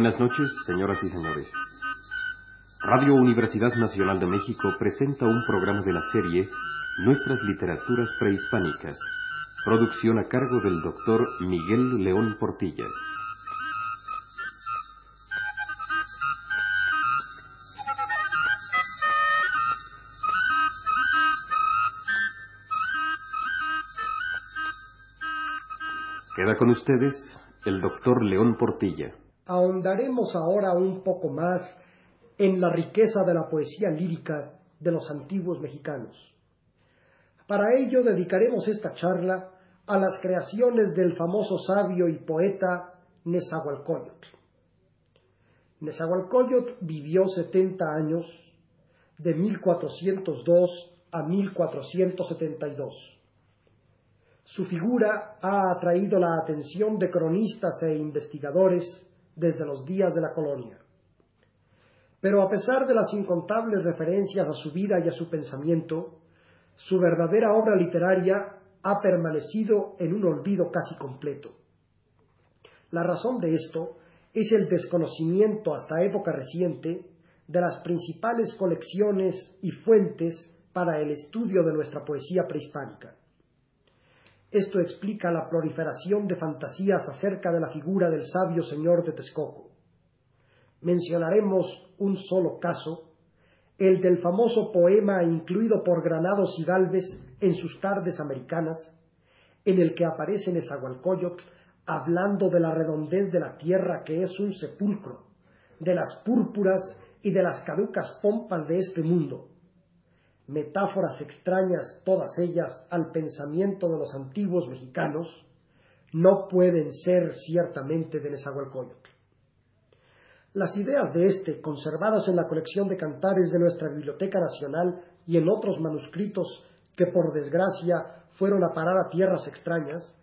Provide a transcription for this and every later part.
Buenas noches, señoras y señores. Radio Universidad Nacional de México presenta un programa de la serie Nuestras Literaturas Prehispánicas, producción a cargo del doctor Miguel León Portilla. Queda con ustedes el doctor León Portilla. Ahondaremos ahora un poco más en la riqueza de la poesía lírica de los antiguos mexicanos. Para ello dedicaremos esta charla a las creaciones del famoso sabio y poeta Nezahualcóyotl. Nezahualcóyotl vivió 70 años, de 1402 a 1472. Su figura ha atraído la atención de cronistas e investigadores desde los días de la colonia. Pero a pesar de las incontables referencias a su vida y a su pensamiento, su verdadera obra literaria ha permanecido en un olvido casi completo. La razón de esto es el desconocimiento hasta época reciente de las principales colecciones y fuentes para el estudio de nuestra poesía prehispánica. Esto explica la proliferación de fantasías acerca de la figura del sabio señor de Texcoco. Mencionaremos un solo caso, el del famoso poema incluido por Granados y Galvez en sus tardes americanas, en el que aparece Nezahualcóyotl hablando de la redondez de la tierra que es un sepulcro, de las púrpuras y de las caducas pompas de este mundo, metáforas extrañas todas ellas al pensamiento de los antiguos mexicanos, no pueden ser ciertamente de Nezahualcóyotl. Las ideas de este, conservadas en la colección de cantares de nuestra Biblioteca Nacional y en otros manuscritos que por desgracia fueron a parar a tierras extrañas,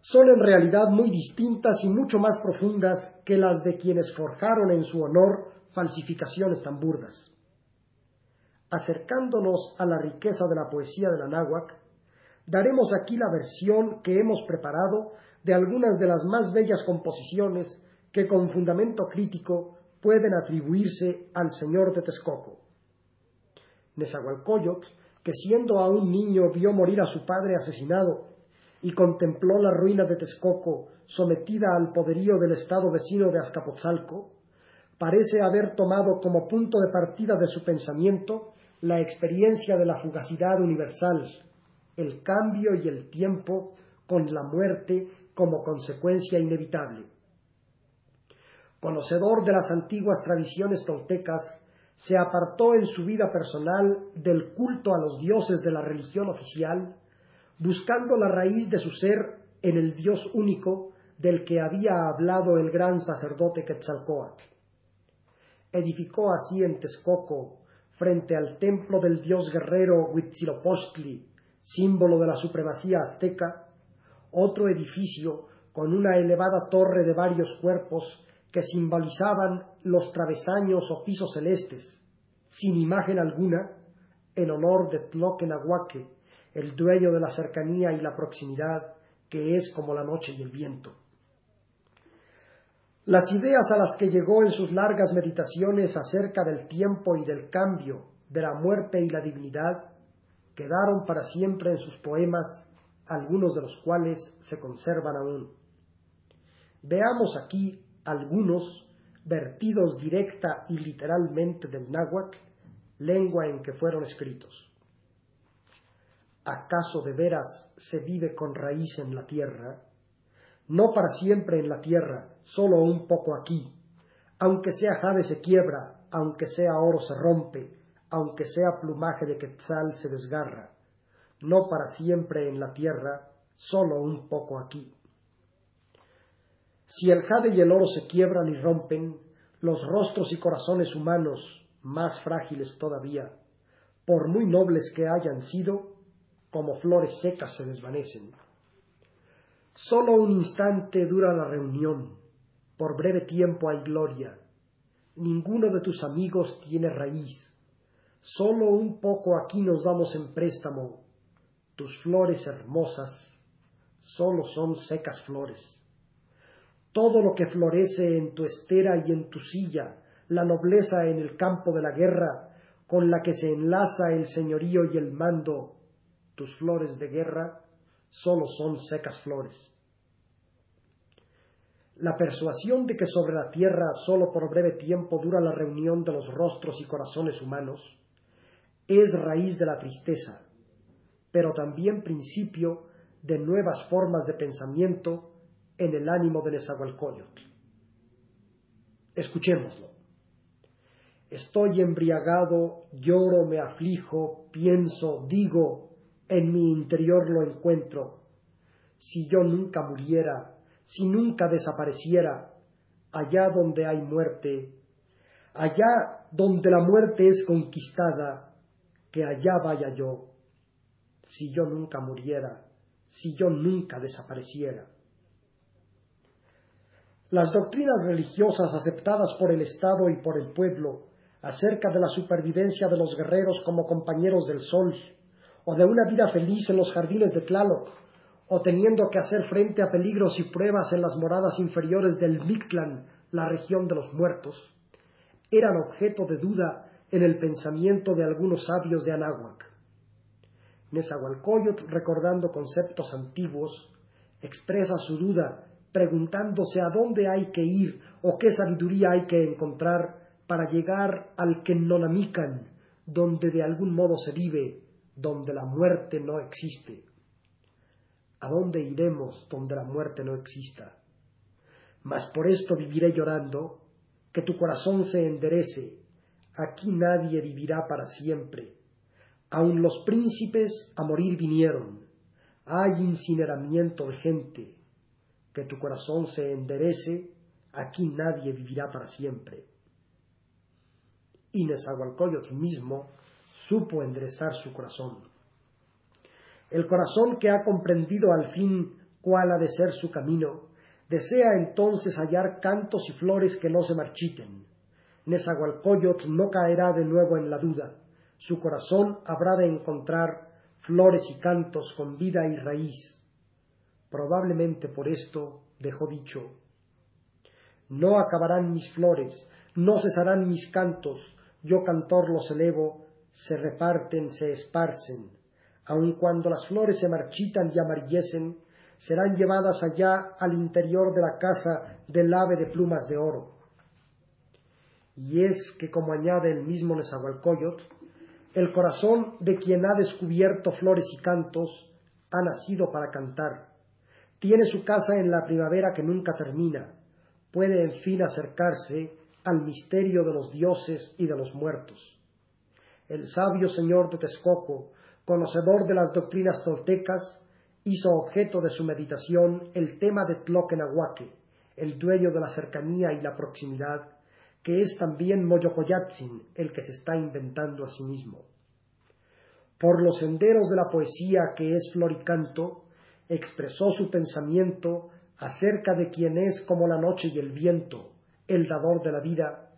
son en realidad muy distintas y mucho más profundas que las de quienes forjaron en su honor falsificaciones tan burdas acercándonos a la riqueza de la poesía de la náhuac, daremos aquí la versión que hemos preparado de algunas de las más bellas composiciones que con fundamento crítico pueden atribuirse al señor de Texcoco. Nezahualcóyotl, que siendo aún niño vio morir a su padre asesinado y contempló la ruina de Texcoco sometida al poderío del estado vecino de Azcapotzalco, parece haber tomado como punto de partida de su pensamiento la experiencia de la fugacidad universal, el cambio y el tiempo con la muerte como consecuencia inevitable. Conocedor de las antiguas tradiciones toltecas, se apartó en su vida personal del culto a los dioses de la religión oficial, buscando la raíz de su ser en el Dios único del que había hablado el gran sacerdote Quetzalcoatl. Edificó así en Texcoco frente al templo del dios guerrero Huitzilopochtli, símbolo de la supremacía azteca, otro edificio con una elevada torre de varios cuerpos que simbolizaban los travesaños o pisos celestes, sin imagen alguna, en honor de Tloquenahuaque, el dueño de la cercanía y la proximidad, que es como la noche y el viento. Las ideas a las que llegó en sus largas meditaciones acerca del tiempo y del cambio, de la muerte y la divinidad, quedaron para siempre en sus poemas, algunos de los cuales se conservan aún. Veamos aquí algunos vertidos directa y literalmente del náhuatl, lengua en que fueron escritos. ¿Acaso de veras se vive con raíz en la tierra? No para siempre en la tierra, solo un poco aquí. Aunque sea jade se quiebra, aunque sea oro se rompe, aunque sea plumaje de quetzal se desgarra. No para siempre en la tierra, solo un poco aquí. Si el jade y el oro se quiebran y rompen, los rostros y corazones humanos, más frágiles todavía, por muy nobles que hayan sido, como flores secas se desvanecen. Solo un instante dura la reunión, por breve tiempo hay gloria. Ninguno de tus amigos tiene raíz. Solo un poco aquí nos damos en préstamo. Tus flores hermosas solo son secas flores. todo lo que florece en tu estera y en tu silla, la nobleza en el campo de la guerra, con la que se enlaza el señorío y el mando, tus flores de guerra solo son secas flores. La persuasión de que sobre la tierra solo por breve tiempo dura la reunión de los rostros y corazones humanos es raíz de la tristeza, pero también principio de nuevas formas de pensamiento en el ánimo de Nezahualcóyotl. Escuchémoslo. Estoy embriagado, lloro, me aflijo, pienso, digo, en mi interior lo encuentro. Si yo nunca muriera, si nunca desapareciera, allá donde hay muerte, allá donde la muerte es conquistada, que allá vaya yo, si yo nunca muriera, si yo nunca desapareciera. Las doctrinas religiosas aceptadas por el Estado y por el pueblo acerca de la supervivencia de los guerreros como compañeros del sol, o de una vida feliz en los jardines de Tlaloc, o teniendo que hacer frente a peligros y pruebas en las moradas inferiores del Mictlán, la región de los muertos, eran objeto de duda en el pensamiento de algunos sabios de Anáhuac. Nezahualcóyotl, recordando conceptos antiguos, expresa su duda preguntándose a dónde hay que ir o qué sabiduría hay que encontrar para llegar al Kennonamikan, donde de algún modo se vive, donde la muerte no existe. ¿A dónde iremos donde la muerte no exista? Mas por esto viviré llorando, que tu corazón se enderece, aquí nadie vivirá para siempre. Aun los príncipes a morir vinieron, hay incineramiento de gente, que tu corazón se enderece, aquí nadie vivirá para siempre. Y Nezahualcóyotl mismo supo enderezar su corazón. El corazón que ha comprendido al fin cuál ha de ser su camino, desea entonces hallar cantos y flores que no se marchiten. Nezahualcóyotl no caerá de nuevo en la duda. Su corazón habrá de encontrar flores y cantos con vida y raíz. Probablemente por esto dejó dicho, no acabarán mis flores, no cesarán mis cantos, yo cantor los elevo, se reparten, se esparcen. Aun cuando las flores se marchitan y amarillecen, serán llevadas allá al interior de la casa del ave de plumas de oro. Y es que, como añade el mismo Nezahualcóyotl, el corazón de quien ha descubierto flores y cantos ha nacido para cantar. Tiene su casa en la primavera que nunca termina. Puede en fin acercarse al misterio de los dioses y de los muertos. El sabio señor de Texcoco, conocedor de las doctrinas toltecas, hizo objeto de su meditación el tema de Tloquenahuaque, el dueño de la cercanía y la proximidad, que es también Moyocoyatzin, el que se está inventando a sí mismo. Por los senderos de la poesía que es floricanto, expresó su pensamiento acerca de quien es como la noche y el viento, el dador de la vida,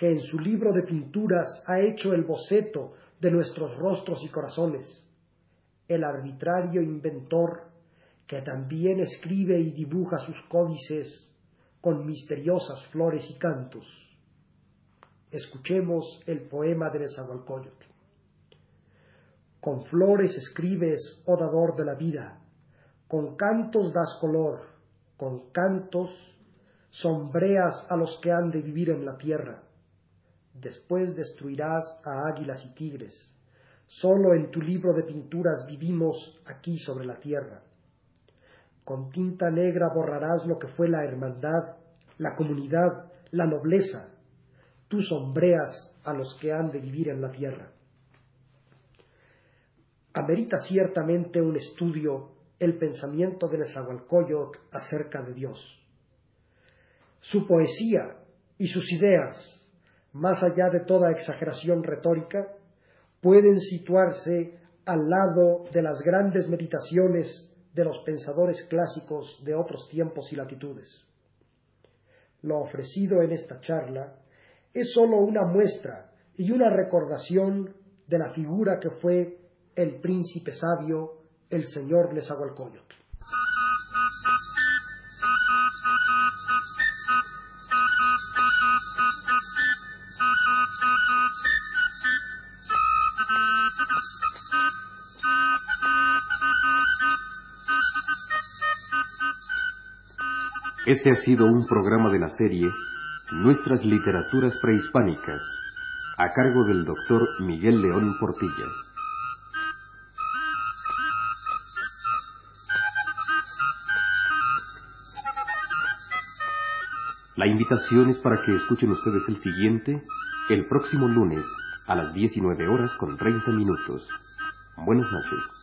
que en su libro de pinturas ha hecho el boceto de nuestros rostros y corazones, el arbitrario inventor que también escribe y dibuja sus códices con misteriosas flores y cantos. Escuchemos el poema de Nezahualcóyotl. Con flores escribes, oh dador de la vida, con cantos das color, con cantos sombreas a los que han de vivir en la tierra. Después destruirás a águilas y tigres. Solo en tu libro de pinturas vivimos aquí sobre la tierra. Con tinta negra borrarás lo que fue la hermandad, la comunidad, la nobleza. Tú sombreas a los que han de vivir en la tierra. Amerita ciertamente un estudio el pensamiento de Nezahualcóyotl acerca de Dios su poesía y sus ideas, más allá de toda exageración retórica, pueden situarse al lado de las grandes meditaciones de los pensadores clásicos de otros tiempos y latitudes. Lo ofrecido en esta charla es sólo una muestra y una recordación de la figura que fue el príncipe sabio, el señor Nezahualcóyotl. Este ha sido un programa de la serie Nuestras Literaturas Prehispánicas, a cargo del doctor Miguel León Portilla. La invitación es para que escuchen ustedes el siguiente el próximo lunes a las 19 horas con 30 minutos. Buenas noches.